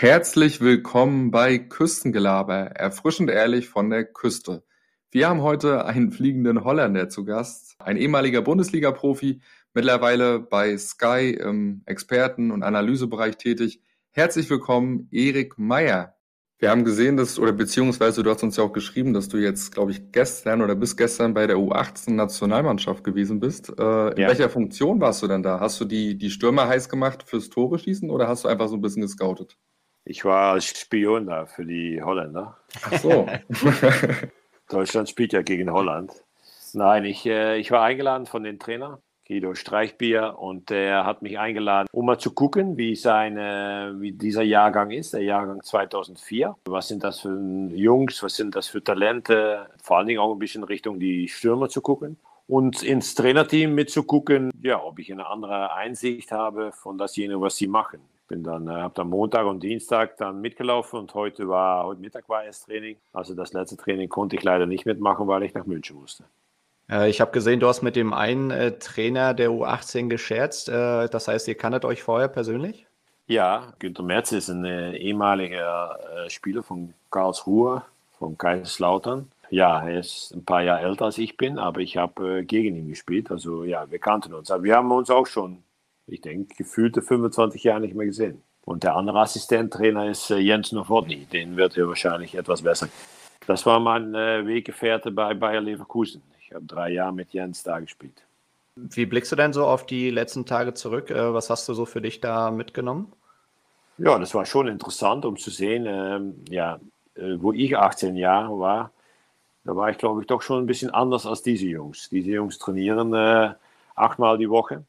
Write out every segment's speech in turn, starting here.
Herzlich willkommen bei Küstengelaber, erfrischend ehrlich von der Küste. Wir haben heute einen fliegenden Holländer zu Gast, ein ehemaliger Bundesliga-Profi, mittlerweile bei Sky im Experten- und Analysebereich tätig. Herzlich willkommen, Erik Meyer. Wir haben gesehen, dass, oder beziehungsweise du hast uns ja auch geschrieben, dass du jetzt, glaube ich, gestern oder bis gestern bei der U18-Nationalmannschaft gewesen bist. Äh, in ja. welcher Funktion warst du denn da? Hast du die, die Stürmer heiß gemacht fürs Tore schießen oder hast du einfach so ein bisschen gescoutet? Ich war Spion da für die Holländer. Ach so. Deutschland spielt ja gegen Holland. Nein, ich, äh, ich war eingeladen von dem Trainer, Guido Streichbier, und der hat mich eingeladen, um mal zu gucken, wie, seine, wie dieser Jahrgang ist, der Jahrgang 2004. Was sind das für Jungs, was sind das für Talente? Vor allen Dingen auch ein bisschen Richtung die Stürmer zu gucken und ins Trainerteam mitzugucken, ja, ob ich eine andere Einsicht habe von dasjenige, was sie machen bin dann, äh, habe dann Montag und Dienstag dann mitgelaufen und heute war, heute Mittag war erst Training. Also das letzte Training konnte ich leider nicht mitmachen, weil ich nach München musste. Äh, ich habe gesehen, du hast mit dem einen äh, Trainer der U18 gescherzt. Äh, das heißt, ihr kanntet euch vorher persönlich? Ja, Günter Merz ist ein äh, ehemaliger äh, Spieler von Karlsruhe, von Kaiserslautern. Ja, er ist ein paar Jahre älter als ich bin, aber ich habe gegen ihn gespielt. Also ja, wir kannten uns. Aber wir haben uns auch schon ich denke, gefühlte 25 Jahre nicht mehr gesehen. Und der andere Assistenttrainer ist äh, Jens Nowotny. Den wird er wahrscheinlich etwas besser. Das war mein äh, Weggefährte bei Bayer Leverkusen. Ich habe drei Jahre mit Jens da gespielt. Wie blickst du denn so auf die letzten Tage zurück? Äh, was hast du so für dich da mitgenommen? Ja, das war schon interessant, um zu sehen, ähm, ja, äh, wo ich 18 Jahre war, da war ich, glaube ich, doch schon ein bisschen anders als diese Jungs. Diese Jungs trainieren äh, achtmal die Woche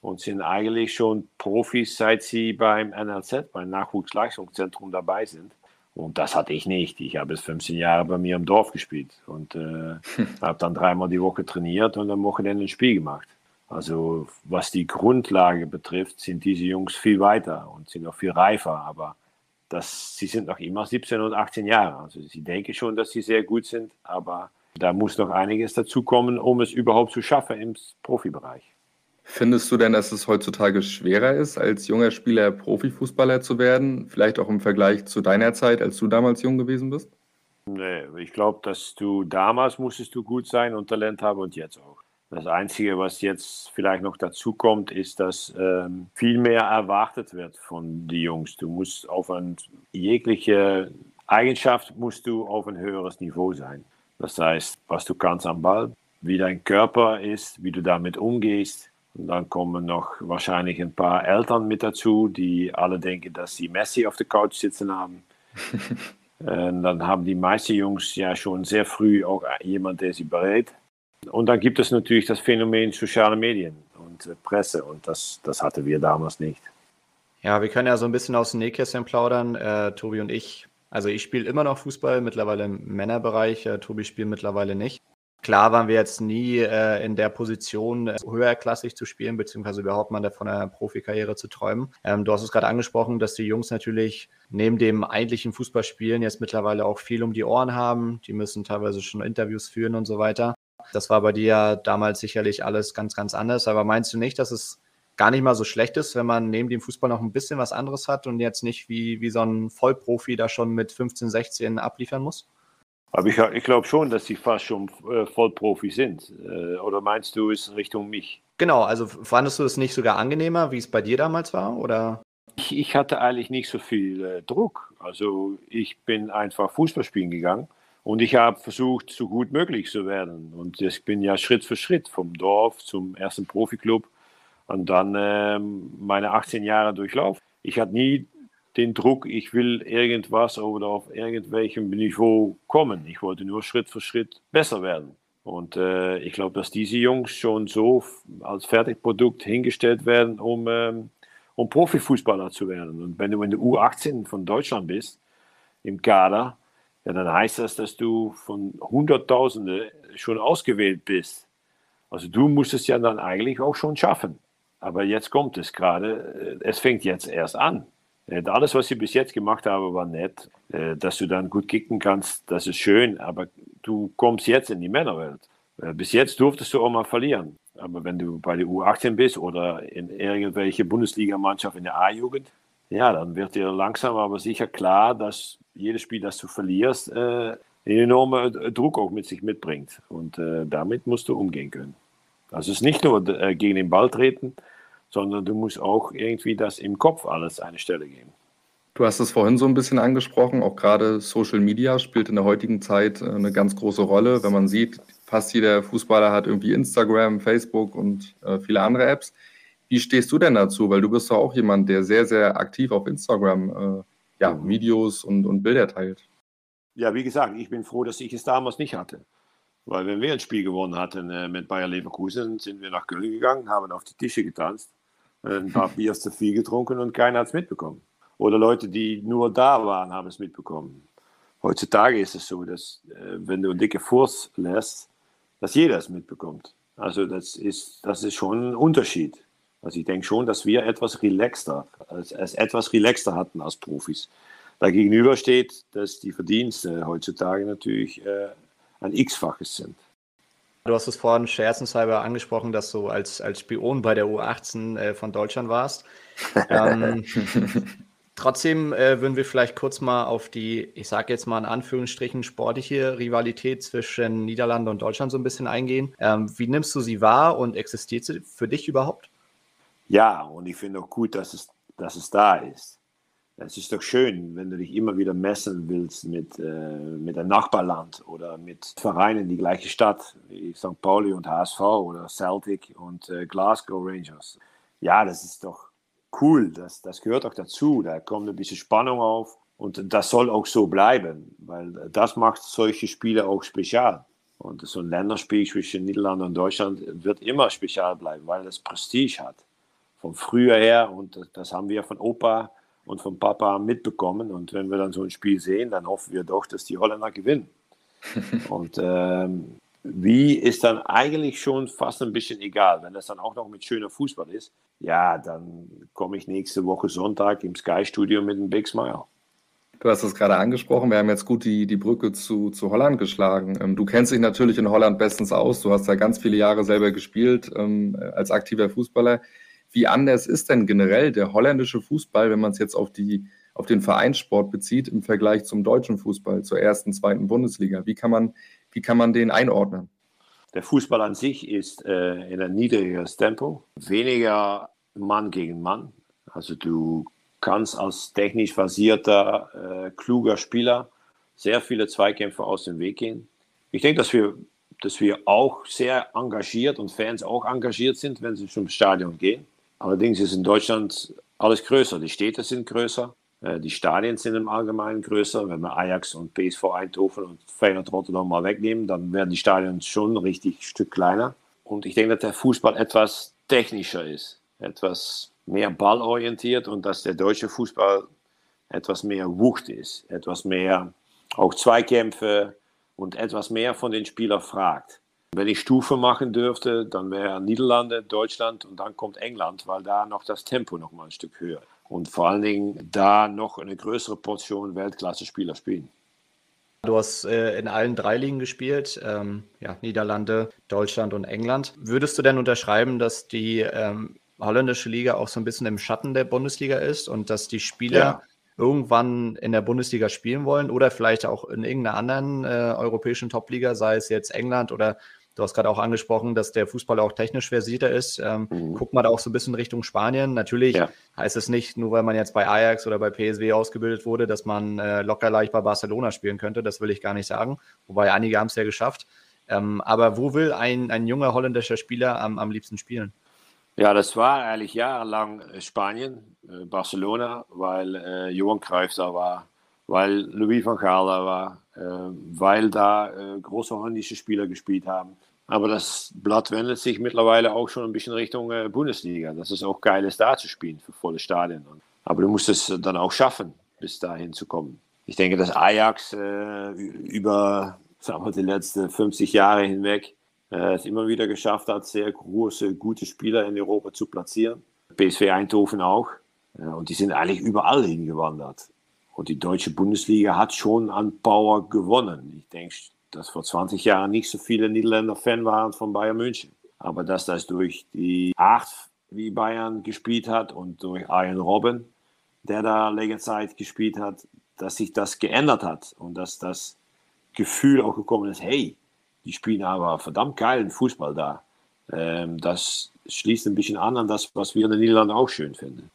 und sind eigentlich schon Profis, seit sie beim NLZ, beim Nachwuchsleistungszentrum dabei sind. Und das hatte ich nicht. Ich habe es 15 Jahre bei mir im Dorf gespielt und äh, habe dann dreimal die Woche trainiert und am Wochenende ein Spiel gemacht. Also was die Grundlage betrifft, sind diese Jungs viel weiter und sind auch viel reifer. Aber das, sie sind noch immer 17 und 18 Jahre. Also sie denken schon, dass sie sehr gut sind, aber da muss noch einiges dazukommen, um es überhaupt zu schaffen im Profibereich. Findest du denn, dass es heutzutage schwerer ist, als junger Spieler Profifußballer zu werden? Vielleicht auch im Vergleich zu deiner Zeit, als du damals jung gewesen bist? Nee, ich glaube, dass du damals musstest du gut sein und Talent haben und jetzt auch. Das Einzige, was jetzt vielleicht noch dazu kommt, ist, dass ähm, viel mehr erwartet wird von den Jungs. Du musst auf ein, jegliche Eigenschaft musst du auf ein höheres Niveau sein. Das heißt, was du kannst am Ball, wie dein Körper ist, wie du damit umgehst, und dann kommen noch wahrscheinlich ein paar Eltern mit dazu, die alle denken, dass sie Messi auf der Couch sitzen haben. und dann haben die meisten Jungs ja schon sehr früh auch jemand, der sie berät. Und dann gibt es natürlich das Phänomen soziale Medien und Presse und das, das hatten wir damals nicht. Ja, wir können ja so ein bisschen aus dem Nähkästchen plaudern, äh, Tobi und ich. Also ich spiele immer noch Fußball, mittlerweile im Männerbereich. Äh, Tobi spielt mittlerweile nicht. Klar waren wir jetzt nie äh, in der Position, äh, höherklassig zu spielen, beziehungsweise überhaupt mal von einer Profikarriere zu träumen. Ähm, du hast es gerade angesprochen, dass die Jungs natürlich neben dem eigentlichen Fußballspielen jetzt mittlerweile auch viel um die Ohren haben. Die müssen teilweise schon Interviews führen und so weiter. Das war bei dir ja damals sicherlich alles ganz, ganz anders. Aber meinst du nicht, dass es gar nicht mal so schlecht ist, wenn man neben dem Fußball noch ein bisschen was anderes hat und jetzt nicht wie, wie so ein Vollprofi da schon mit 15, 16 abliefern muss? Aber ich, ich glaube schon, dass sie fast schon äh, Vollprofi sind. Äh, oder meinst du, es Richtung mich? Genau, also fandest du es nicht sogar angenehmer, wie es bei dir damals war? Oder? Ich, ich hatte eigentlich nicht so viel äh, Druck. Also ich bin einfach Fußball spielen gegangen und ich habe versucht, so gut möglich zu werden. Und ich bin ja Schritt für Schritt vom Dorf zum ersten Profiklub und dann ähm, meine 18 Jahre durchlaufen. Ich hatte nie den Druck, ich will irgendwas oder auf irgendwelchem Niveau kommen. Ich wollte nur Schritt für Schritt besser werden. Und äh, ich glaube, dass diese Jungs schon so als Fertigprodukt hingestellt werden, um, ähm, um Profifußballer zu werden. Und wenn du in der U18 von Deutschland bist, im Kader, ja, dann heißt das, dass du von Hunderttausende schon ausgewählt bist. Also du musst es ja dann eigentlich auch schon schaffen. Aber jetzt kommt es gerade, äh, es fängt jetzt erst an. Äh, alles, was ich bis jetzt gemacht habe, war nett. Äh, dass du dann gut kicken kannst, das ist schön, aber du kommst jetzt in die Männerwelt. Äh, bis jetzt durftest du auch mal verlieren. Aber wenn du bei der U18 bist oder in irgendwelche Bundesligamannschaft in der A-Jugend, ja, dann wird dir langsam aber sicher klar, dass jedes Spiel, das du verlierst, äh, enorme Druck auch mit sich mitbringt. Und damit musst du umgehen können. Also es ist nicht nur gegen den Ball treten, sondern du musst auch irgendwie das im Kopf alles eine Stelle geben. Du hast es vorhin so ein bisschen angesprochen, auch gerade Social Media spielt in der heutigen Zeit äh, eine ganz große Rolle. Wenn man sieht, fast jeder Fußballer hat irgendwie Instagram, Facebook und äh, viele andere Apps. Wie stehst du denn dazu? Weil du bist doch auch jemand, der sehr, sehr aktiv auf Instagram äh, ja. Videos und, und Bilder teilt. Ja, wie gesagt, ich bin froh, dass ich es damals nicht hatte. Weil wenn wir ein Spiel gewonnen hatten mit Bayer Leverkusen, sind wir nach Köln gegangen, haben auf die Tische getanzt, ein paar Biers zu viel getrunken und keiner hat es mitbekommen. Oder Leute, die nur da waren, haben es mitbekommen. Heutzutage ist es so, dass äh, wenn du einen dicke Furz lässt, dass jeder es mitbekommt. Also das ist, das ist schon ein Unterschied. Also ich denke schon, dass wir etwas relaxter, als, als etwas relaxter hatten als Profis. Dagegenüber steht, dass die Verdienste heutzutage natürlich äh, ein X-faches sind. Du hast es vorhin scherzenshalber angesprochen, dass du als, als Spion bei der U18 äh, von Deutschland warst. ähm, trotzdem äh, würden wir vielleicht kurz mal auf die, ich sage jetzt mal in Anführungsstrichen, sportliche Rivalität zwischen Niederlande und Deutschland so ein bisschen eingehen. Ähm, wie nimmst du sie wahr und existiert sie für dich überhaupt? Ja, und ich finde auch gut, dass es, dass es da ist es ist doch schön, wenn du dich immer wieder messen willst mit, äh, mit einem Nachbarland oder mit Vereinen die gleiche Stadt, wie St. Pauli und HSV oder Celtic und äh, Glasgow Rangers. Ja, das ist doch cool, das, das gehört auch dazu. Da kommt ein bisschen Spannung auf und das soll auch so bleiben, weil das macht solche Spiele auch spezial. Und so ein Länderspiel zwischen Niederlande und Deutschland wird immer spezial bleiben, weil es Prestige hat. Von früher her und das haben wir von Opa und vom Papa mitbekommen. Und wenn wir dann so ein Spiel sehen, dann hoffen wir doch, dass die Holländer gewinnen. und ähm, wie ist dann eigentlich schon fast ein bisschen egal. Wenn das dann auch noch mit schöner Fußball ist, ja, dann komme ich nächste Woche Sonntag im Sky-Studio mit einem Big Smile. Du hast es gerade angesprochen, wir haben jetzt gut die, die Brücke zu, zu Holland geschlagen. Ähm, du kennst dich natürlich in Holland bestens aus. Du hast ja ganz viele Jahre selber gespielt ähm, als aktiver Fußballer. Wie anders ist denn generell der holländische Fußball, wenn man es jetzt auf, die, auf den Vereinssport bezieht, im Vergleich zum deutschen Fußball, zur ersten, zweiten Bundesliga? Wie kann man, wie kann man den einordnen? Der Fußball an sich ist äh, in ein niedrigeres Tempo, weniger Mann gegen Mann. Also du kannst als technisch versierter, äh, kluger Spieler sehr viele Zweikämpfe aus dem Weg gehen. Ich denke, dass wir, dass wir auch sehr engagiert und Fans auch engagiert sind, wenn sie zum Stadion gehen. Allerdings ist in Deutschland alles größer. Die Städte sind größer, äh, die Stadien sind im Allgemeinen größer. Wenn wir Ajax und PSV Eindhoven und Feyenoord Rotterdam mal wegnehmen, dann werden die Stadien schon richtig ein Stück kleiner. Und ich denke, dass der Fußball etwas technischer ist, etwas mehr ballorientiert und dass der deutsche Fußball etwas mehr Wucht ist, etwas mehr auch Zweikämpfe und etwas mehr von den Spielern fragt. Wenn ich Stufe machen dürfte, dann wäre Niederlande, Deutschland und dann kommt England, weil da noch das Tempo noch mal ein Stück höher und vor allen Dingen da noch eine größere Portion Weltklasse-Spieler spielen. Du hast äh, in allen drei Ligen gespielt, ähm, ja, Niederlande, Deutschland und England. Würdest du denn unterschreiben, dass die ähm, holländische Liga auch so ein bisschen im Schatten der Bundesliga ist und dass die Spieler ja. irgendwann in der Bundesliga spielen wollen oder vielleicht auch in irgendeiner anderen äh, europäischen Topliga, sei es jetzt England oder Du hast gerade auch angesprochen, dass der Fußball auch technisch versierter ist. Ähm, mhm. Guckt man da auch so ein bisschen Richtung Spanien. Natürlich ja. heißt es nicht, nur weil man jetzt bei Ajax oder bei PSW ausgebildet wurde, dass man äh, locker leicht bei Barcelona spielen könnte. Das will ich gar nicht sagen. Wobei einige haben es ja geschafft. Ähm, aber wo will ein, ein junger holländischer Spieler am, am liebsten spielen? Ja, das war eigentlich jahrelang äh, Spanien, äh, Barcelona, weil äh, Johan Cruyff da war, weil Louis van Gaal da war, äh, weil da äh, große holländische Spieler gespielt haben. Aber das Blatt wendet sich mittlerweile auch schon ein bisschen Richtung äh, Bundesliga. Das ist auch geil, da zu spielen für volle Stadien. Aber du musst es dann auch schaffen, bis dahin zu kommen. Ich denke, dass Ajax äh, über sagen wir, die letzten 50 Jahre hinweg äh, es immer wieder geschafft hat, sehr große, gute Spieler in Europa zu platzieren. PSV Eindhoven auch. und die sind eigentlich überall hingewandert. Und die deutsche Bundesliga hat schon an Power gewonnen. Ich denke, dass vor 20 Jahren nicht so viele Niederländer Fan waren von Bayern München. Aber dass das durch die Art, wie Bayern gespielt hat und durch Arjen Robben, der da längere Zeit gespielt hat, dass sich das geändert hat und dass das Gefühl auch gekommen ist, hey, die spielen aber verdammt geilen Fußball da. Ähm, das schließt ein bisschen an an das, was wir in den Niederlanden auch schön finden.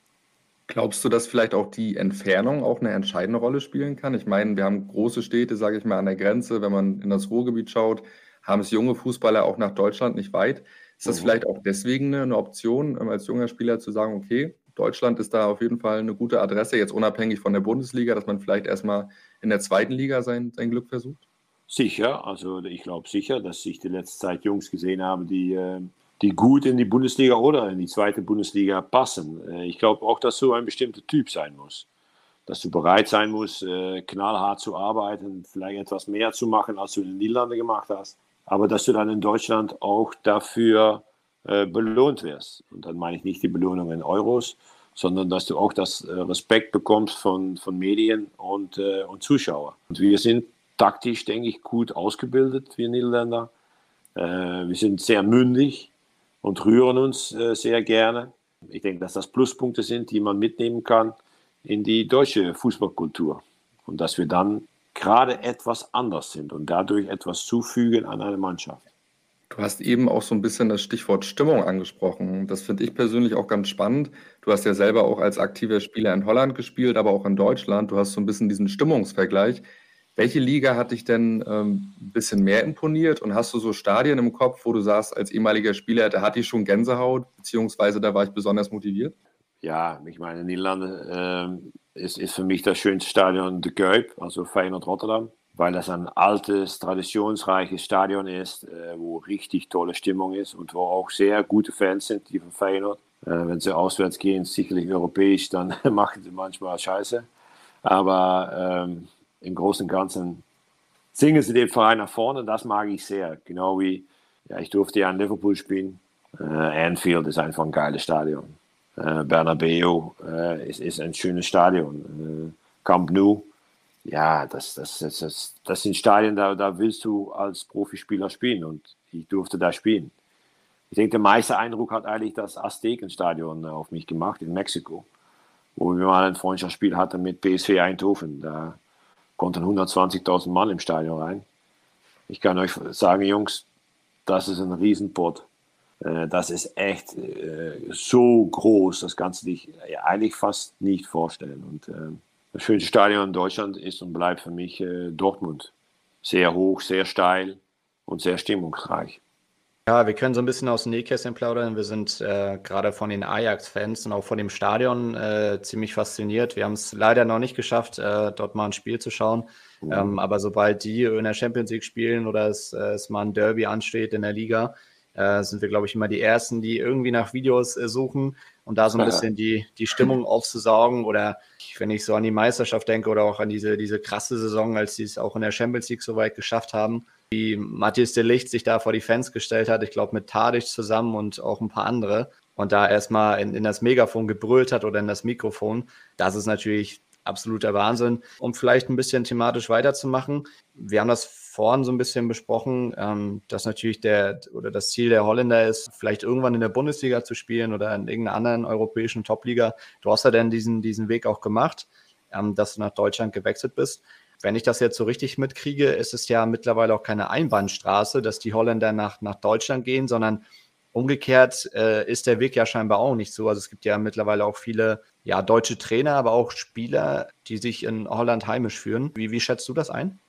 Glaubst du, dass vielleicht auch die Entfernung auch eine entscheidende Rolle spielen kann? Ich meine, wir haben große Städte, sage ich mal, an der Grenze. Wenn man in das Ruhrgebiet schaut, haben es junge Fußballer auch nach Deutschland nicht weit. Ist das mhm. vielleicht auch deswegen eine Option, ähm, als junger Spieler zu sagen, okay, Deutschland ist da auf jeden Fall eine gute Adresse, jetzt unabhängig von der Bundesliga, dass man vielleicht erstmal in der zweiten Liga sein, sein Glück versucht? Sicher, also ich glaube sicher, dass ich die letzte Zeit Jungs gesehen habe, die, äh, die gut in die Bundesliga oder in die zweite Bundesliga passen. Äh, ich glaube auch, dass so ein bestimmter Typ sein muss. Dass du bereit sein musst, äh, knallhart zu arbeiten, vielleicht etwas mehr zu machen, als du in den Niederlanden gemacht hast. Aber dass du dann in Deutschland auch dafür belohnt wirst. Und dann meine ich nicht die Belohnung in Euros, sondern dass du auch das Respekt bekommst von, von Medien und, und Zuschauern. Und wir sind taktisch, denke ich, gut ausgebildet, wir Niederländer. Äh, wir sind sehr mündig und rühren uns äh, sehr gerne. Ich denke, dass das Pluspunkte sind, die man mitnehmen kann in die deutsche Fußballkultur. Und dass wir dann gerade etwas anders sind und dadurch etwas zufügen an eine Mannschaft. Du hast eben auch so ein bisschen das Stichwort Stimmung angesprochen. Das finde ich persönlich auch ganz spannend. Du hast ja selber auch als aktiver Spieler in Holland gespielt, aber auch in Deutschland. Du hast so ein bisschen diesen Stimmungsvergleich. Welche Liga hat dich denn ähm, ein bisschen mehr imponiert und hast du so Stadien im Kopf, wo du sagst, als ehemaliger Spieler, da hatte ich schon Gänsehaut, beziehungsweise da war ich besonders motiviert? Ja, ich meine, Niederlande äh, ist, ist für mich das schönste Stadion de Kuip, also Feyenoord Rotterdam, weil das ein altes, traditionsreiches Stadion ist, äh, wo richtig tolle Stimmung ist und wo auch sehr gute Fans sind, die von Feyenoord. Äh, wenn sie auswärts gehen, sicherlich europäisch, dann machen sie manchmal Scheiße. Aber ähm, im Großen und Ganzen singen sie den Verein nach vorne. Das mag ich sehr. Genau wie, ja, ich durfte ja in Liverpool spielen. Äh, Anfield ist einfach ein geiles Stadion. Äh, Bernabeu äh, ist, ist ein schönes Stadion. Äh, Camp Nou, ja, das, das, das, das, das sind Stadien, da, da willst du als Profispieler spielen und ich durfte da spielen. Ich denke, der meiste Eindruck hat eigentlich das Aztekenstadion auf mich gemacht in Mexiko, wo wir mal ein Freundschaftsspiel hatten mit PSV Eindhoven. Da konnten 120.000 Mann im Stadion rein. Ich kann euch sagen, Jungs, das ist ein Riesenpott. Äh, das ist echt äh, so groß, das kannst du dich eigentlich fast nicht vorstellen. Und äh, das schönste Stadion in Deutschland ist und bleibt für mich Dortmund. Sehr hoch, sehr steil und sehr stimmungsreich. Ja, wir können so ein bisschen aus dem Nähkästchen plaudern. Wir sind äh, gerade von den Ajax-Fans und auch von dem Stadion äh, ziemlich fasziniert. Wir haben es leider noch nicht geschafft, äh, dort mal ein Spiel zu schauen. Mhm. Ähm, aber sobald die in der Champions League spielen oder es, äh, es mal ein Derby ansteht in der Liga, äh, sind wir, glaube ich, immer die Ersten, die irgendwie nach Videos äh, suchen und da so ein bisschen die, die Stimmung aufzusaugen. Oder wenn ich so an die Meisterschaft denke oder auch an diese, diese krasse Saison, als sie es auch in der Champions League so weit geschafft haben, wie Matthias de Licht sich da vor die Fans gestellt hat, ich glaube mit Tadic zusammen und auch ein paar andere und da erstmal in, in das Megafon gebrüllt hat oder in das Mikrofon, das ist natürlich absoluter Wahnsinn. Um vielleicht ein bisschen thematisch weiterzumachen, wir haben das vorhin so ein bisschen besprochen, ähm, dass natürlich der oder das Ziel der Holländer ist, vielleicht irgendwann in der Bundesliga zu spielen oder in irgendeiner anderen europäischen Topliga. Du hast ja dann diesen, diesen Weg auch gemacht, ähm, dass du nach Deutschland gewechselt bist. Wenn ich das jetzt so richtig mitkriege, ist es ja mittlerweile auch keine Einbahnstraße, dass die Holländer nach, nach Deutschland gehen, sondern umgekehrt äh, ist der Weg ja scheinbar auch nicht so. Also es gibt ja mittlerweile auch viele ja, deutsche Trainer, aber auch Spieler, die sich in Holland heimisch führen. Wie, wie schätzt du das ein?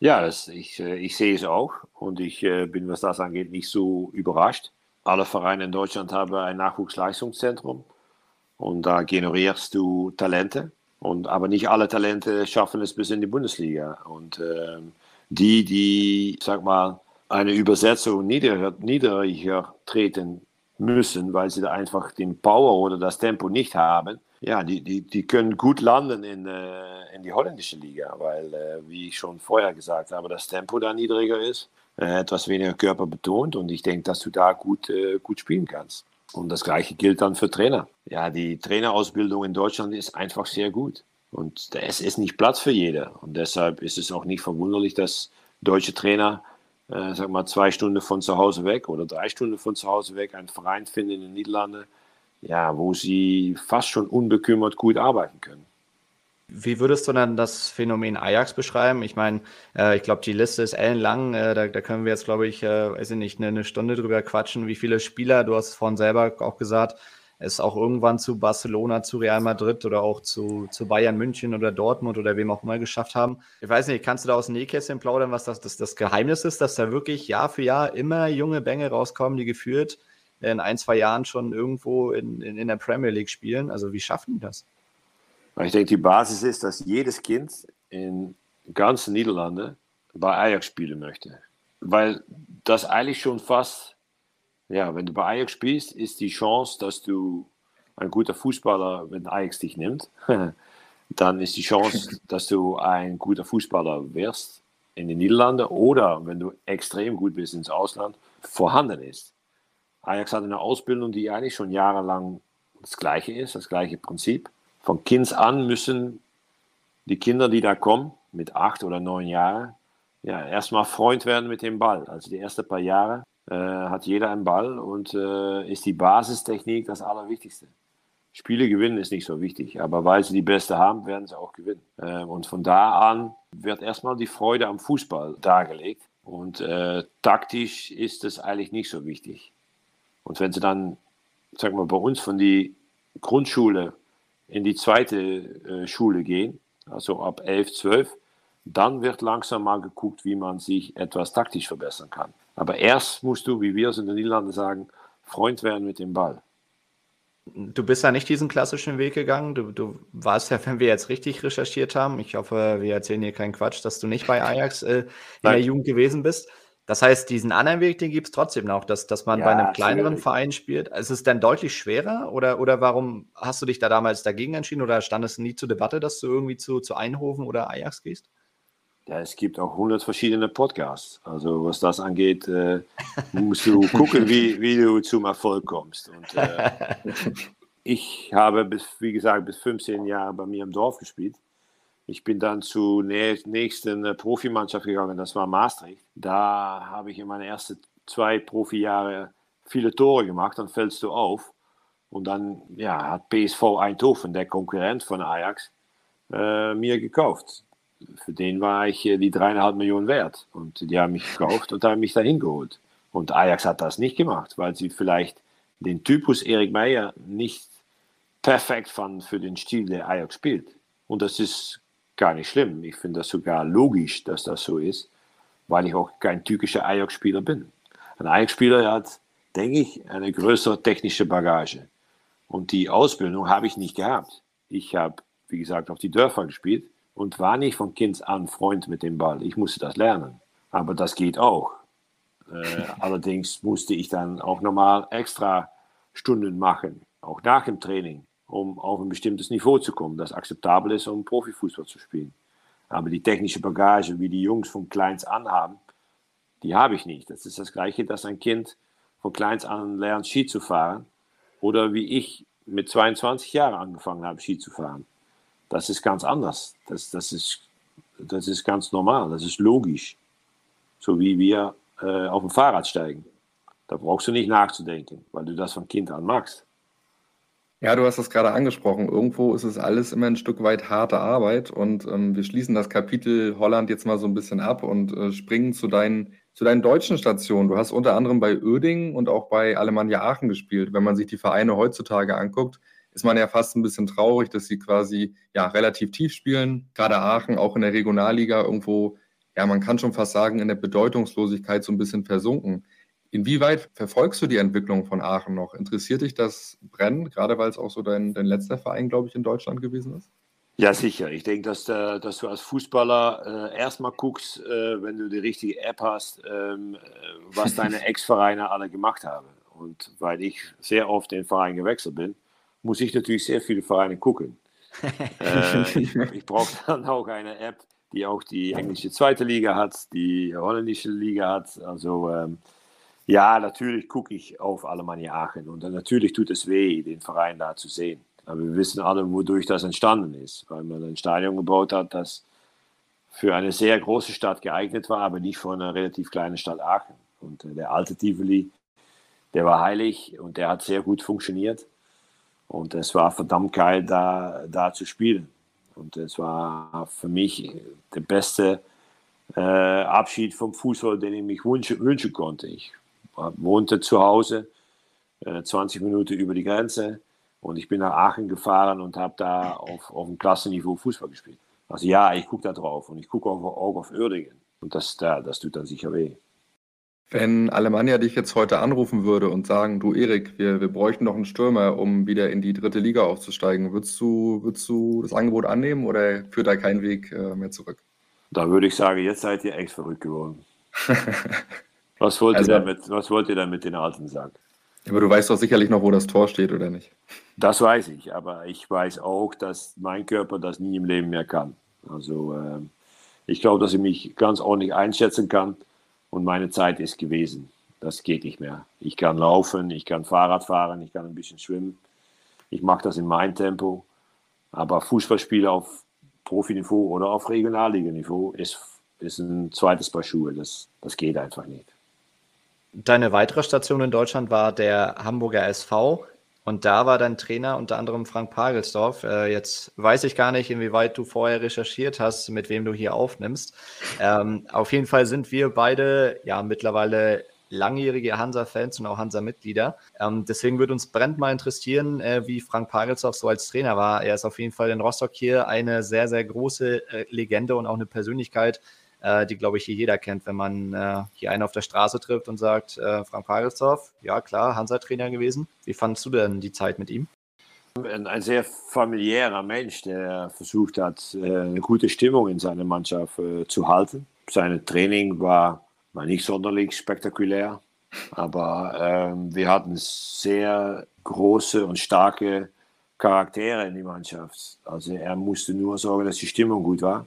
Ja, das, ich, äh, ich sehe es auch und ich äh, bin, was das angeht, nicht so überrascht. Alle Vereine in Deutschland haben ein Nachwuchsleistungszentrum und da generierst du Talente. Und, aber nicht alle Talente schaffen es bis in die Bundesliga. Und äh, die, die, sag mal, eine Übersetzung niedriger, niedriger treten müssen, weil sie da einfach den Power oder das Tempo nicht haben, ja, die, die, die können gut landen in, äh, in die holländische Liga, weil, äh, wie ich schon vorher gesagt habe, das Tempo da niedriger ist, äh, etwas weniger Körper betont und ich denke, dass du da gut, äh, gut spielen kannst. Und das Gleiche gilt dann für Trainer. Ja, die Trainerausbildung in Deutschland ist einfach sehr gut. Und es ist nicht Platz für jeder. Und deshalb ist es auch nicht verwunderlich, dass deutsche Trainer, äh, sag mal, zwei Stunden von zu Hause weg oder drei Stunden von zu Hause weg einen Verein finden in den Niederlanden, ja, wo sie fast schon unbekümmert gut arbeiten können. Wie würdest du dann das Phänomen Ajax beschreiben? Ich meine, äh, ich glaube, die Liste ist ellenlang. Äh, da, da, können wir jetzt, glaube ich, äh, weiß ich nicht, eine, eine, Stunde drüber quatschen, wie viele Spieler, du hast es vorhin selber auch gesagt, es auch irgendwann zu Barcelona, zu Real Madrid oder auch zu, zu Bayern München oder Dortmund oder wem auch immer geschafft haben. Ich weiß nicht, kannst du da aus dem Nähkästchen plaudern, was das, das, das Geheimnis ist, dass da wirklich Jahr für Jahr immer junge Bänge rauskommen, die geführt in ein, zwei Jahren schon irgendwo in, in, in der Premier League spielen? Also wie schaffen die das? Ich denke, die Basis ist, dass jedes Kind in ganz Niederlande bei Ajax spielen möchte. Weil das eigentlich schon fast, ja, wenn du bei Ajax spielst, ist die Chance, dass du ein guter Fußballer, wenn Ajax dich nimmt, dann ist die Chance, dass du ein guter Fußballer wirst in den Niederlanden oder wenn du extrem gut bist ins Ausland, vorhanden ist. Ajax hat eine Ausbildung, die eigentlich schon jahrelang das gleiche ist, das gleiche Prinzip von Kind an müssen die Kinder, die da kommen, mit acht oder neun Jahren, ja, erstmal Freund werden mit dem Ball. Also die ersten paar Jahre äh, hat jeder einen Ball und äh, ist die Basistechnik das Allerwichtigste. Spiele gewinnen ist nicht so wichtig, aber weil sie die Beste haben, werden sie auch gewinnen. Äh, und von da an wird erstmal die Freude am Fußball dargelegt. Und äh, taktisch ist es eigentlich nicht so wichtig. Und wenn sie dann, sagen wir bei uns von die Grundschule in die zweite äh, Schule gehen, also ab 11, 12, dann wird langsam mal geguckt, wie man sich etwas taktisch verbessern kann. Aber erst musst du, wie wir es in den Niederlanden sagen, Freund werden mit dem Ball. Du bist ja nicht diesen klassischen Weg gegangen. Du, du warst ja, wenn wir jetzt richtig recherchiert haben, ich hoffe, wir erzählen hier keinen Quatsch, dass du nicht bei Ajax äh, in Nein. der Jugend gewesen bist. Das heißt, diesen anderen Weg, den gibt es trotzdem noch, dass, dass man ja, bei einem kleineren schwierig. Verein spielt. Ist es dann deutlich schwerer oder, oder warum hast du dich da damals dagegen entschieden oder stand es nie zur Debatte, dass du irgendwie zu, zu Eindhoven oder Ajax gehst? Ja, es gibt auch hundert verschiedene Podcasts. Also was das angeht, äh, musst du gucken, wie, wie du zum Erfolg kommst. Und, äh, ich habe, bis, wie gesagt, bis 15 Jahre bei mir im Dorf gespielt. Ich bin dann zur nächsten äh, Profimannschaft gegangen, das war Maastricht. Da habe ich in meinen ersten zwei Profijahre viele Tore gemacht, dann fällst du auf. Und dann ja, hat PSV Eindhoven, der Konkurrent von Ajax, äh, mir gekauft. Für den war ich äh, die dreieinhalb Millionen wert. Und die haben mich gekauft und haben mich dahin geholt. Und Ajax hat das nicht gemacht, weil sie vielleicht den Typus Erik Meyer nicht perfekt fanden für den Stil, der Ajax spielt. Und das ist gar nicht schlimm. Ich finde das sogar logisch, dass das so ist, weil ich auch kein typischer Ajax-Spieler bin. Ein Ajax-Spieler hat, denke ich, eine größere technische Bagage. Und die Ausbildung habe ich nicht gehabt. Ich habe, wie gesagt, auf die Dörfer gespielt und war nicht von Kind an Freund mit dem Ball. Ich musste das lernen. Aber das geht auch. Äh, allerdings musste ich dann auch nochmal extra Stunden machen, auch nach dem Training um auf ein bestimmtes Niveau zu kommen, das akzeptabel ist, um Profifußball zu spielen. Aber die technische Bagage, wie die Jungs von kleins an haben, die habe ich nicht. Das ist das Gleiche, dass ein Kind von kleins an lernt, Ski zu fahren. Oder wie ich mit 22 Jahren angefangen habe, Ski zu fahren. Das ist ganz anders. Das, das, ist, das ist ganz normal. Das ist logisch. So wie wir äh, auf dem Fahrrad steigen. Da brauchst du nicht nachzudenken, weil du das von Kind an magst. Ja, du hast das gerade angesprochen. Irgendwo ist es alles immer ein Stück weit harte Arbeit und ähm, wir schließen das Kapitel Holland jetzt mal so ein bisschen ab und äh, springen zu deinen, zu deinen deutschen Stationen. Du hast unter anderem bei Oeding und auch bei Alemannia Aachen gespielt. Wenn man sich die Vereine heutzutage anguckt, ist man ja fast ein bisschen traurig, dass sie quasi ja relativ tief spielen. Gerade Aachen auch in der Regionalliga irgendwo, ja, man kann schon fast sagen, in der Bedeutungslosigkeit so ein bisschen versunken. Inwieweit verfolgst du die Entwicklung von Aachen noch? Interessiert dich das brennend, gerade weil es auch so dein, dein letzter Verein, glaube ich, in Deutschland gewesen ist? Ja, sicher. Ich denke, dass, äh, dass du als Fußballer äh, erstmal guckst, äh, wenn du die richtige App hast, ähm, äh, was deine Ex-Vereine alle gemacht haben. Und weil ich sehr oft den Verein gewechselt bin, muss ich natürlich sehr viele Vereine gucken. Äh, ich, ich brauche dann auch eine App, die auch die englische zweite Liga hat, die holländische Liga hat. Also ähm, ja, natürlich gucke ich auf Alemannia Aachen und natürlich tut es weh, den Verein da zu sehen. Aber wir wissen alle, wodurch das entstanden ist, weil man ein Stadion gebaut hat, das für eine sehr große Stadt geeignet war, aber nicht für eine relativ kleine Stadt Aachen. Und äh, der alte Tivoli, der war heilig und der hat sehr gut funktioniert. Und es war verdammt geil, da, da zu spielen. Und es war für mich der beste äh, Abschied vom Fußball, den ich mich wünschen, wünschen konnte. Ich wohnte zu Hause, äh, 20 Minuten über die Grenze. Und ich bin nach Aachen gefahren und habe da auf, auf einem Klassenniveau Fußball gespielt. Also ja, ich gucke da drauf und ich gucke auch, auch auf Uerdingen. Und das, da, das tut dann sicher weh. Wenn Alemannia dich jetzt heute anrufen würde und sagen, du Erik, wir, wir bräuchten noch einen Stürmer, um wieder in die dritte Liga aufzusteigen, würdest du, würdest du das Angebot annehmen oder führt da kein Weg äh, mehr zurück? Da würde ich sagen, jetzt seid ihr echt verrückt geworden. was, wollt also, ihr damit, was wollt ihr dann mit den alten sagen? Aber du weißt doch sicherlich noch, wo das Tor steht, oder nicht? Das weiß ich, aber ich weiß auch, dass mein Körper das nie im Leben mehr kann. Also äh, ich glaube, dass ich mich ganz ordentlich einschätzen kann und meine Zeit ist gewesen. Das geht nicht mehr. Ich kann laufen, ich kann Fahrrad fahren, ich kann ein bisschen schwimmen. Ich mache das in meinem Tempo. Aber Fußballspiele auf Profiniveau oder auf Regionalliganiveau ist, ist ein zweites Paar Schuhe. Das, das geht einfach nicht. Deine weitere Station in Deutschland war der Hamburger SV. Und da war dein Trainer unter anderem Frank Pagelsdorf. Äh, jetzt weiß ich gar nicht, inwieweit du vorher recherchiert hast, mit wem du hier aufnimmst. Ähm, auf jeden Fall sind wir beide ja mittlerweile langjährige Hansa-Fans und auch Hansa-Mitglieder. Ähm, deswegen würde uns brennend mal interessieren, äh, wie Frank Pagelsdorf so als Trainer war. Er ist auf jeden Fall in Rostock hier eine sehr, sehr große äh, Legende und auch eine Persönlichkeit, äh, die, glaube ich, hier jeder kennt, wenn man äh, hier einen auf der Straße trifft und sagt, äh, Frank Pagelsdorf, ja klar, Hansa-Trainer gewesen. Wie fandest du denn die Zeit mit ihm? Ein, ein sehr familiärer Mensch, der versucht hat, äh, eine gute Stimmung in seiner Mannschaft äh, zu halten. Sein Training war, war nicht sonderlich spektakulär, aber ähm, wir hatten sehr große und starke Charaktere in die Mannschaft. Also er musste nur sorgen, dass die Stimmung gut war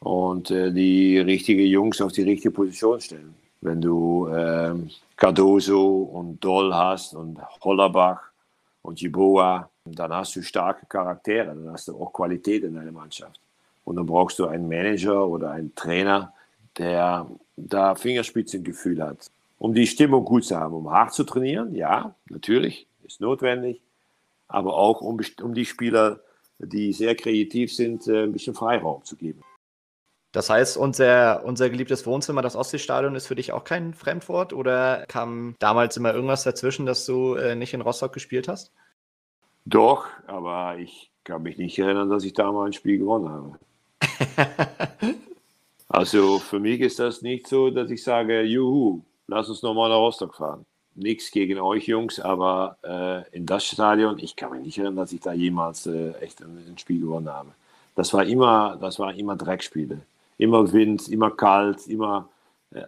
und äh, die richtigen Jungs auf die richtige Position stellen. Wenn du äh, Cardoso und Doll hast und Hollerbach und Jiboa, dann hast du starke Charaktere, dann hast du auch Qualität in deiner Mannschaft. Und dann brauchst du einen Manager oder einen Trainer, der da Fingerspitzengefühl hat. Um die Stimmung gut zu haben, um hart zu trainieren, ja, natürlich, ist notwendig, aber auch um, um die Spieler, die sehr kreativ sind, äh, ein bisschen Freiraum zu geben. Das heißt, unser, unser geliebtes Wohnzimmer, das Ostseestadion, ist für dich auch kein Fremdwort oder kam damals immer irgendwas dazwischen, dass du äh, nicht in Rostock gespielt hast? Doch, aber ich kann mich nicht erinnern, dass ich da mal ein Spiel gewonnen habe. also für mich ist das nicht so, dass ich sage, juhu, lass uns nochmal nach Rostock fahren. Nichts gegen euch Jungs, aber äh, in das Stadion, ich kann mich nicht erinnern, dass ich da jemals äh, echt ein, ein Spiel gewonnen habe. Das war immer, das war immer Dreckspiele immer Wind, immer kalt, immer,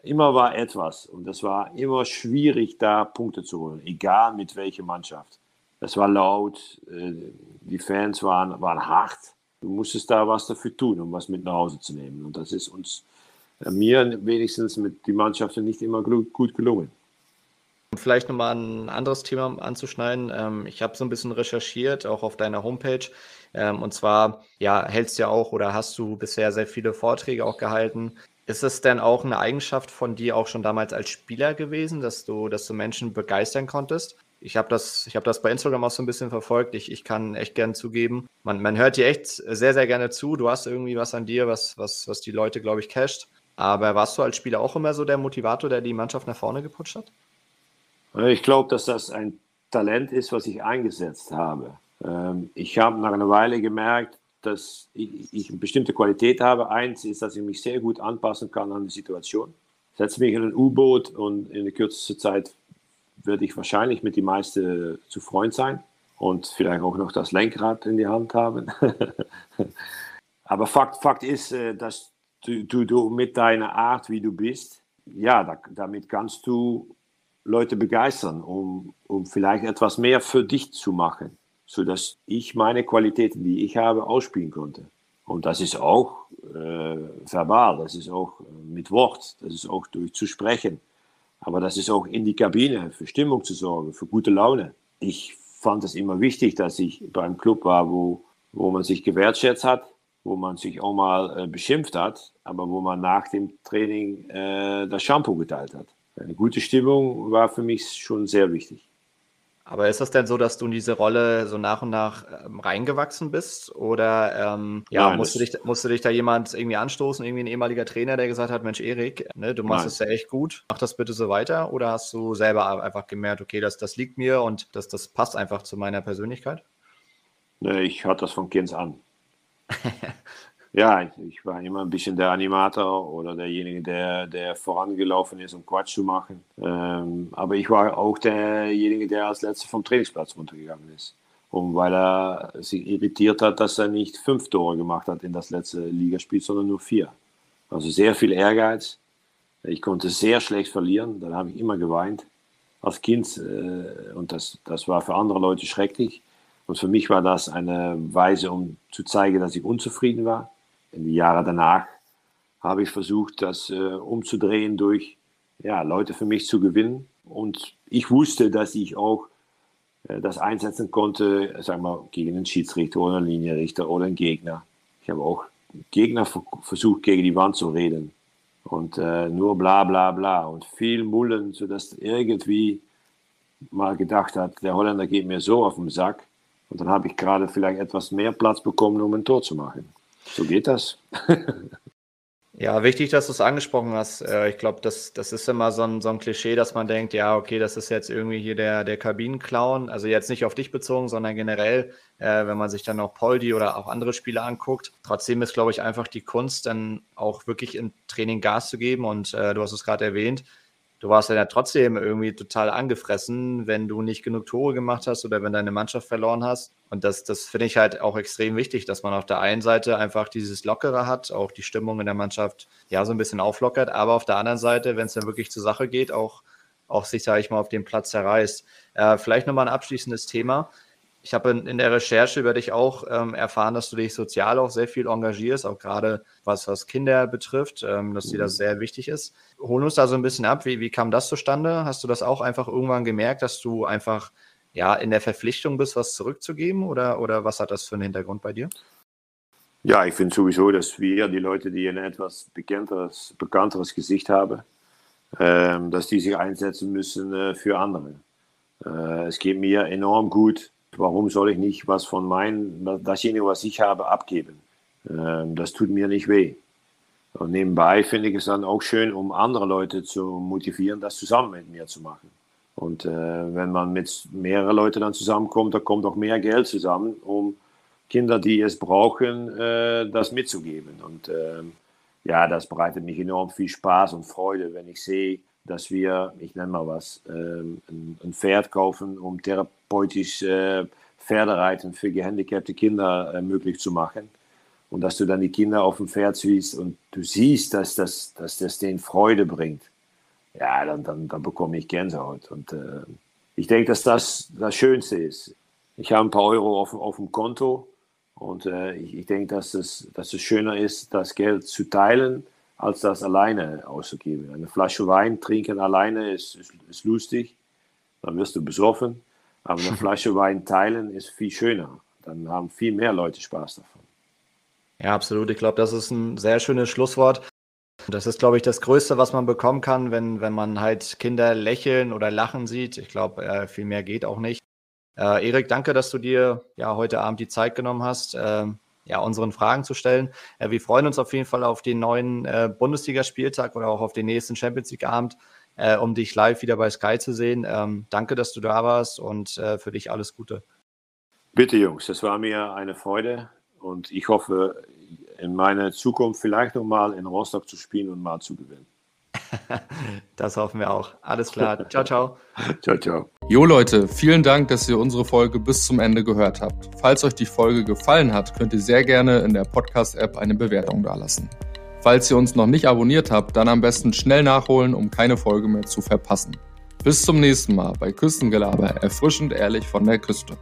immer war etwas. Und es war immer schwierig, da Punkte zu holen, egal mit welcher Mannschaft. Es war laut, äh, die Fans waren, waren hart. Du musstest da was dafür tun, um was mit nach Hause zu nehmen. Und das ist uns, äh, mir wenigstens mit den Mannschaften nicht immer gut gelungen. Vielleicht nochmal ein anderes Thema anzuschneiden. Ähm, ich habe so ein bisschen recherchiert, auch auf deiner Homepage. Ähm, und zwar, ja, hältst du ja auch oder hast du bisher sehr viele Vorträge auch gehalten. Ist es denn auch eine Eigenschaft von dir auch schon damals als Spieler gewesen, dass du, dass du Menschen begeistern konntest? Ich habe das, hab das bei Instagram auch so ein bisschen verfolgt. Ich, ich kann echt gern zugeben. Man, man hört dir echt sehr, sehr gerne zu. Du hast irgendwie was an dir, was, was, was die Leute, glaube ich, casht. Aber warst du als Spieler auch immer so der Motivator, der die Mannschaft nach vorne geputscht hat? Ich glaube, dass das ein Talent ist, was ich eingesetzt habe. Ähm, ich habe nach einer Weile gemerkt, dass ich, ich, eine bestimmte Qualität habe. Eins ist, dass ich mich sehr gut anpassen kann an die Situation. Setze mich in ein U-Boot und in der kürzesten Zeit werde ich wahrscheinlich mit die meisten zu Freund sein und vielleicht auch noch das Lenkrad in die Hand haben. Aber Fakt, Fakt ist, äh, dass du, du, du, mit deiner Art, wie du bist, ja, da, damit kannst du Leute begeistern, um, um vielleicht etwas mehr für dich zu machen sodass ich meine Qualitäten, die ich habe, ausspielen konnte. Und das ist auch äh, verbal, das ist auch äh, mit Wort, das ist auch durch zu sprechen. Aber das ist auch in die Kabine für Stimmung zu sorgen, für gute Laune. Ich fand es immer wichtig, dass ich beim Club war, wo, wo man sich gewertschätzt hat, wo man sich auch mal äh, beschimpft hat, aber wo man nach dem Training äh, das Shampoo geteilt hat. Eine gute Stimmung war für mich schon sehr wichtig. Aber ist das denn so, dass du in diese Rolle so nach und nach ähm, reingewachsen bist? Oder ähm, ja, Nein, musste, dich, musste dich da jemand irgendwie anstoßen, irgendwie ein ehemaliger Trainer, der gesagt hat, Mensch, Erik, ne, du machst es ja echt gut, mach das bitte so weiter? Oder hast du selber einfach gemerkt, okay, das, das liegt mir und das, das passt einfach zu meiner Persönlichkeit? Nee, ich hatte das von Kind an. Ja, ich war immer ein bisschen der Animator oder derjenige, der, der vorangelaufen ist, um Quatsch zu machen. Ähm, aber ich war auch derjenige, der als letzter vom Trainingsplatz runtergegangen ist. Und weil er sich irritiert hat, dass er nicht fünf Tore gemacht hat in das letzte Ligaspiel, sondern nur vier. Also sehr viel Ehrgeiz. Ich konnte sehr schlecht verlieren, dann habe ich immer geweint als Kind. Äh, und das, das war für andere Leute schrecklich. Und für mich war das eine Weise, um zu zeigen, dass ich unzufrieden war die Jahre danach habe ich versucht, das äh, umzudrehen durch ja, Leute für mich zu gewinnen. Und ich wusste, dass ich auch äh, das einsetzen konnte, sagen wir, gegen einen Schiedsrichter oder einen Linienrichter oder einen Gegner. Ich habe auch Gegner versucht, gegen die Wand zu reden. Und äh, nur bla bla bla und viel Mullen, sodass irgendwie mal gedacht hat, der Holländer geht mir so auf den Sack. Und dann habe ich gerade vielleicht etwas mehr Platz bekommen, um ein Tor zu machen. So geht das. ja, wichtig, dass du es angesprochen hast. Äh, ich glaube, das, das ist immer so ein, so ein Klischee, dass man denkt, ja, okay, das ist jetzt irgendwie hier der, der Kabinenclown. Also jetzt nicht auf dich bezogen, sondern generell, äh, wenn man sich dann auch Poldi oder auch andere Spiele anguckt. Trotzdem ist, glaube ich, einfach die Kunst, dann auch wirklich im Training Gas zu geben. Und äh, du hast es gerade erwähnt, du warst ja trotzdem irgendwie total angefressen, wenn du nicht genug Tore gemacht hast oder wenn deine Mannschaft verloren hast. Und das, das finde ich halt auch extrem wichtig, dass man auf der einen Seite einfach dieses Lockere hat, auch die Stimmung in der Mannschaft ja so ein bisschen auflockert, aber auf der anderen Seite, wenn es dann wirklich zur Sache geht, auch, auch sich, sage ich mal, auf den Platz zerreißt. Äh, vielleicht nochmal ein abschließendes Thema ich habe in, in, der Recherche über dich auch ähm, erfahren, dass du dich sozial auch sehr viel engagierst, auch gerade was, was Kinder betrifft, ähm, dass dir das mhm. sehr wichtig ist. Hol uns da so ein bisschen ab. Wie, wie kam das zustande? Hast du das auch einfach irgendwann gemerkt, dass du einfach ja, in der Verpflichtung bist, was zurückzugeben? Oder, oder was hat das für einen Hintergrund bei dir? Ja, ich finde sowieso, dass wir, die Leute, die ein etwas bekannteres, bekannteres Gesicht haben, ähm, dass die sich einsetzen müssen äh, für andere. Äh, es geht mir enorm gut Warum soll ich nicht was von meinem, dasjenige, was ich habe, abgeben? Ähm, das tut mir nicht weh. Und nebenbei finde ich es dann auch schön, um andere Leute zu motivieren, das zusammen mit mir zu machen. Und äh, wenn man mit mehreren Leuten dann zusammenkommt, da kommt auch mehr Geld zusammen, um Kinder, die es brauchen, äh, das mitzugeben. Und äh, ja, das bereitet mich enorm viel Spaß und Freude, wenn ich sehe, dass wir, ich nenne mal was, ähm, ein, Pferd kaufen, um therapeutisch äh, Pferdereiten für gehandicapte Kinder äh, möglich zu machen. Und dass du dann die Kinder auf dem Pferd siehst und du siehst, dass das, dass das denen Freude bringt. Ja, dann, dann, dann bekomme ich Gänsehaut. Und äh, ich denke, dass das das Schönste ist. Ich habe ein paar Euro auf, auf dem Konto und äh, ich, ich denke, dass es, dass es schöner ist, das Geld zu teilen, als das alleine auszugeben. Eine Flasche Wein trinken alleine ist, ist, ist lustig, dann wirst du besoffen. Aber eine Flasche Wein teilen ist viel schöner. Dann haben viel mehr Leute Spaß davon. Ja, absolut. Ich glaube, das ist ein sehr schönes Schlusswort. Das ist, glaube ich, das Größte, was man bekommen kann, wenn, wenn man halt Kinder lächeln oder lachen sieht. Ich glaube, äh, viel mehr geht auch nicht. Äh, Erik, danke, dass du dir ja heute Abend die Zeit genommen hast. Ähm, ja, unseren Fragen zu stellen. Äh, wir freuen uns auf jeden Fall auf den neuen äh, Bundesligaspieltag oder auch auf den nächsten Champions League-Abend, äh, um dich live wieder bei Sky zu sehen. Ähm, danke, dass du da warst und äh, für dich alles Gute. Bitte, Jungs, das war mir eine Freude und ich hoffe, in meiner Zukunft vielleicht nochmal in Rostock zu spielen und mal zu gewinnen. das hoffen wir auch. Alles klar. Ciao, ciao. ciao, ciao. Jo Leute, vielen Dank, dass ihr unsere Folge bis zum Ende gehört habt. Falls euch die Folge gefallen hat, könnt ihr sehr gerne in der Podcast-App eine Bewertung dalassen. Falls ihr uns noch nicht abonniert habt, dann am besten schnell nachholen, um keine Folge mehr zu verpassen. Bis zum nächsten Mal bei Küstengelaber, erfrischend ehrlich von der Küste.